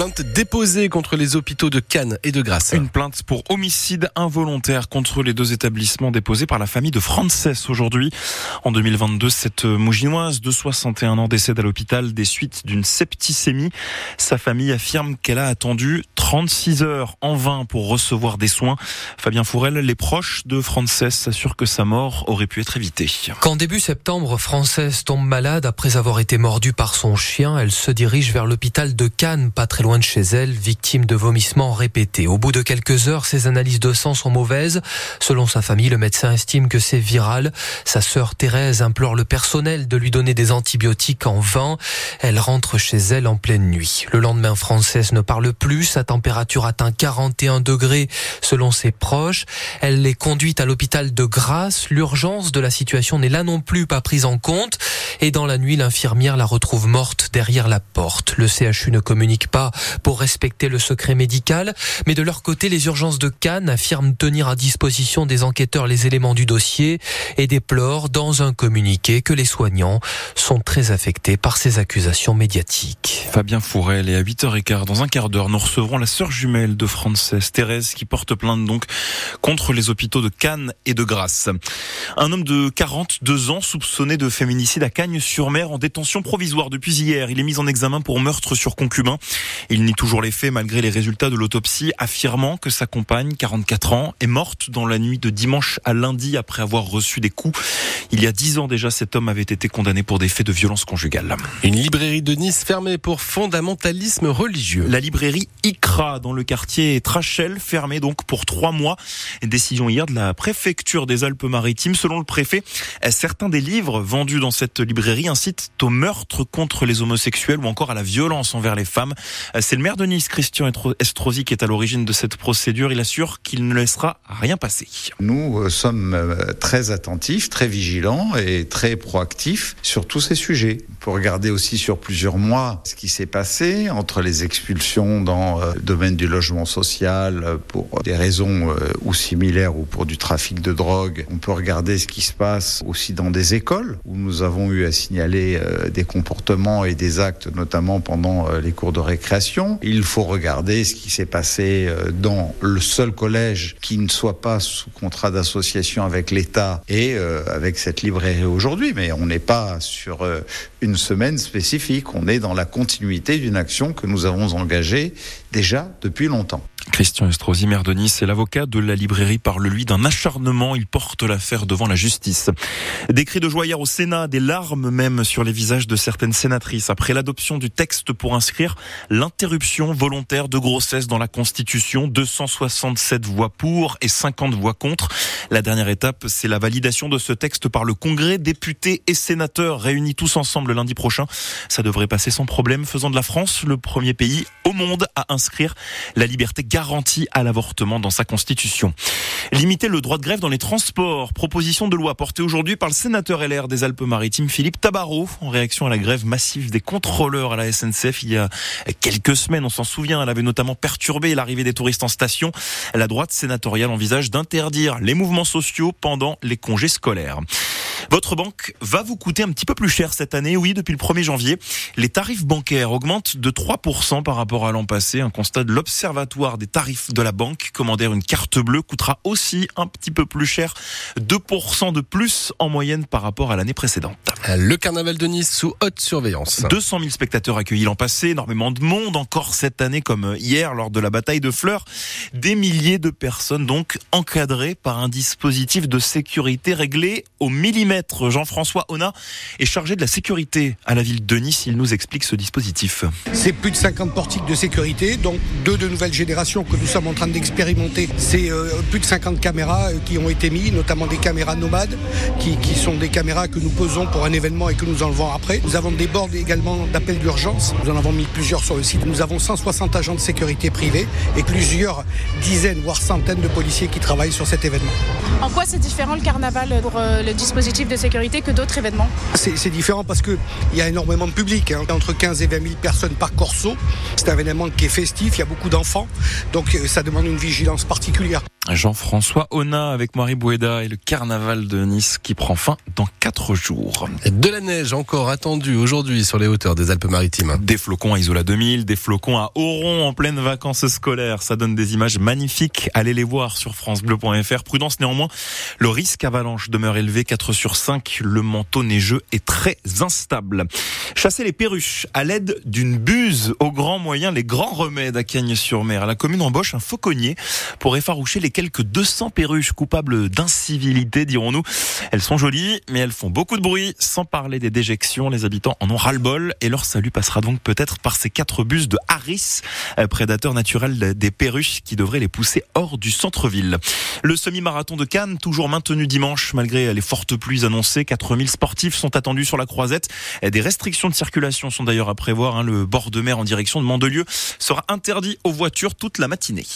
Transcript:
plainte déposée contre les hôpitaux de Cannes et de Grasse. Une plainte pour homicide involontaire contre les deux établissements déposés par la famille de Frances aujourd'hui. En 2022, cette mouginoise de 61 ans décède à l'hôpital des suites d'une septicémie. Sa famille affirme qu'elle a attendu 36 heures en vain pour recevoir des soins. Fabien Fourel, les proches de Frances s'assurent que sa mort aurait pu être évitée. Quand début septembre, Frances tombe malade après avoir été mordue par son chien, elle se dirige vers l'hôpital de Cannes, pas très loin de chez elle, victime de vomissements répétés. Au bout de quelques heures, ses analyses de sang sont mauvaises. Selon sa famille, le médecin estime que c'est viral. Sa sœur Thérèse implore le personnel de lui donner des antibiotiques en vain. Elle rentre chez elle en pleine nuit. Le lendemain, Frances ne parle plus. Sa température atteint 41 degrés selon ses proches. Elle est conduite à l'hôpital de Grasse. L'urgence de la situation n'est là non plus pas prise en compte. Et dans la nuit, l'infirmière la retrouve morte derrière la porte. Le CHU ne communique pas pour respecter le secret médical, mais de leur côté, les urgences de Cannes affirment tenir à disposition des enquêteurs les éléments du dossier et déplorent dans un communiqué que les soignants sont très affectés par ces accusations médiatiques. Fabien Fourel et à 8h15, dans un quart d'heure, nous recevrons la sœur jumelle de Frances, Thérèse, qui porte plainte donc contre les hôpitaux de Cannes et de Grasse. Un homme de 42 ans soupçonné de féminicide à Cagnes-sur-Mer en détention provisoire depuis hier. Il est mis en examen pour meurtre sur concubin. Il nie toujours les faits malgré les résultats de l'autopsie, affirmant que sa compagne, 44 ans, est morte dans la nuit de dimanche à lundi après avoir reçu des coups. Il y a 10 ans déjà, cet homme avait été condamné pour des faits de violence conjugale. Une librairie de Nice fermée pour fondamentalisme religieux. La librairie ICRA dans le quartier Trachel fermée donc pour trois mois. Décision hier de la préfecture des Alpes-Maritimes. Selon le préfet, certains des livres vendus dans cette librairie incitent au meurtre contre les homosexuels ou encore à la violence envers les femmes. C'est le maire de Nice, Christian Estrosi, qui est à l'origine de cette procédure. Il assure qu'il ne laissera rien passer. Nous euh, sommes euh, très attentifs, très vigilants et très proactifs sur tous ces sujets. Pour regarder aussi sur plusieurs mois ce qui s'est passé entre les expulsions dans euh, le domaine du logement social pour des raisons ou similaires ou pour du trafic de drogue. On peut regarder ce qui se passe aussi dans des écoles où nous avons eu à signaler des comportements et des actes, notamment pendant les cours de récréation. Il faut regarder ce qui s'est passé euh, dans le seul collège qui ne soit pas sous contrat d'association avec l'État et euh, avec cette librairie aujourd'hui. Mais on n'est pas sur euh, une semaine spécifique, on est dans la continuité d'une action que nous avons engagée déjà depuis longtemps. Christian Estrosi, maire de Nice, et l'avocat de la librairie parle lui d'un acharnement. Il porte l'affaire devant la justice. Des cris de joie hier au Sénat, des larmes même sur les visages de certaines sénatrices après l'adoption du texte pour inscrire l'interruption volontaire de grossesse dans la Constitution. 267 voix pour et 50 voix contre. La dernière étape, c'est la validation de ce texte par le Congrès, députés et sénateurs réunis tous ensemble lundi prochain. Ça devrait passer sans problème, faisant de la France le premier pays au monde à inscrire la liberté garantie à l'avortement dans sa constitution. Limiter le droit de grève dans les transports, proposition de loi portée aujourd'hui par le sénateur LR des Alpes-Maritimes Philippe Tabarot en réaction à la grève massive des contrôleurs à la SNCF il y a quelques semaines, on s'en souvient, elle avait notamment perturbé l'arrivée des touristes en station. La droite sénatoriale envisage d'interdire les mouvements sociaux pendant les congés scolaires. Votre banque va vous coûter un petit peu plus cher cette année. Oui, depuis le 1er janvier, les tarifs bancaires augmentent de 3% par rapport à l'an passé. Un constat de l'Observatoire des tarifs de la banque. Commander une carte bleue coûtera aussi un petit peu plus cher. 2% de plus en moyenne par rapport à l'année précédente. Le carnaval de Nice sous haute surveillance. 200 000 spectateurs accueillis l'an passé. Énormément de monde encore cette année comme hier lors de la bataille de fleurs. Des milliers de personnes donc encadrées par un dispositif de sécurité réglé au millimètre Jean-François Ona est chargé de la sécurité à la ville de Nice. Il nous explique ce dispositif. C'est plus de 50 portiques de sécurité, donc deux de nouvelles générations que nous sommes en train d'expérimenter. C'est euh, plus de 50 caméras euh, qui ont été mises, notamment des caméras nomades, qui, qui, sont des caméras que nous posons pour un événement et que nous enlevons après. Nous avons des bords également d'appel d'urgence. Nous en avons mis plusieurs sur le site. Nous avons 160 agents de sécurité privés et plusieurs dizaines, voire centaines de policiers qui travaillent sur cet événement. En quoi c'est différent le carnaval pour euh, le dispositif de sécurité que d'autres événements C'est différent parce qu'il y a énormément de public, hein. entre 15 et 20 000 personnes par corso. C'est un événement qui est festif, il y a beaucoup d'enfants, donc euh, ça demande une vigilance particulière. Jean-François Ona avec Marie Boueda et le carnaval de Nice qui prend fin dans quatre jours. De la neige encore attendue aujourd'hui sur les hauteurs des Alpes-Maritimes. Des flocons à Isola 2000, des flocons à Oron en pleine vacances scolaires. Ça donne des images magnifiques. Allez les voir sur francebleu.fr. Prudence néanmoins, le risque avalanche demeure élevé 4 sur 5. Le manteau neigeux est très instable. Chasser les perruches à l'aide d'une buse au grand moyen, les grands remèdes à Cagnes-sur-Mer. La commune embauche un fauconnier pour effaroucher les quelques 200 perruches coupables d'incivilité, dirons-nous. Elles sont jolies, mais elles font beaucoup de bruit, sans parler des déjections. Les habitants en ont ras-le-bol et leur salut passera donc peut-être par ces quatre bus de Harris, euh, prédateur naturel des perruches qui devraient les pousser hors du centre-ville. Le semi-marathon de Cannes, toujours maintenu dimanche, malgré les fortes pluies annoncées. 4000 sportifs sont attendus sur la croisette. Des restrictions de circulation sont d'ailleurs à prévoir. Hein. Le bord de mer en direction de Mandelieu sera interdit aux voitures toute la matinée.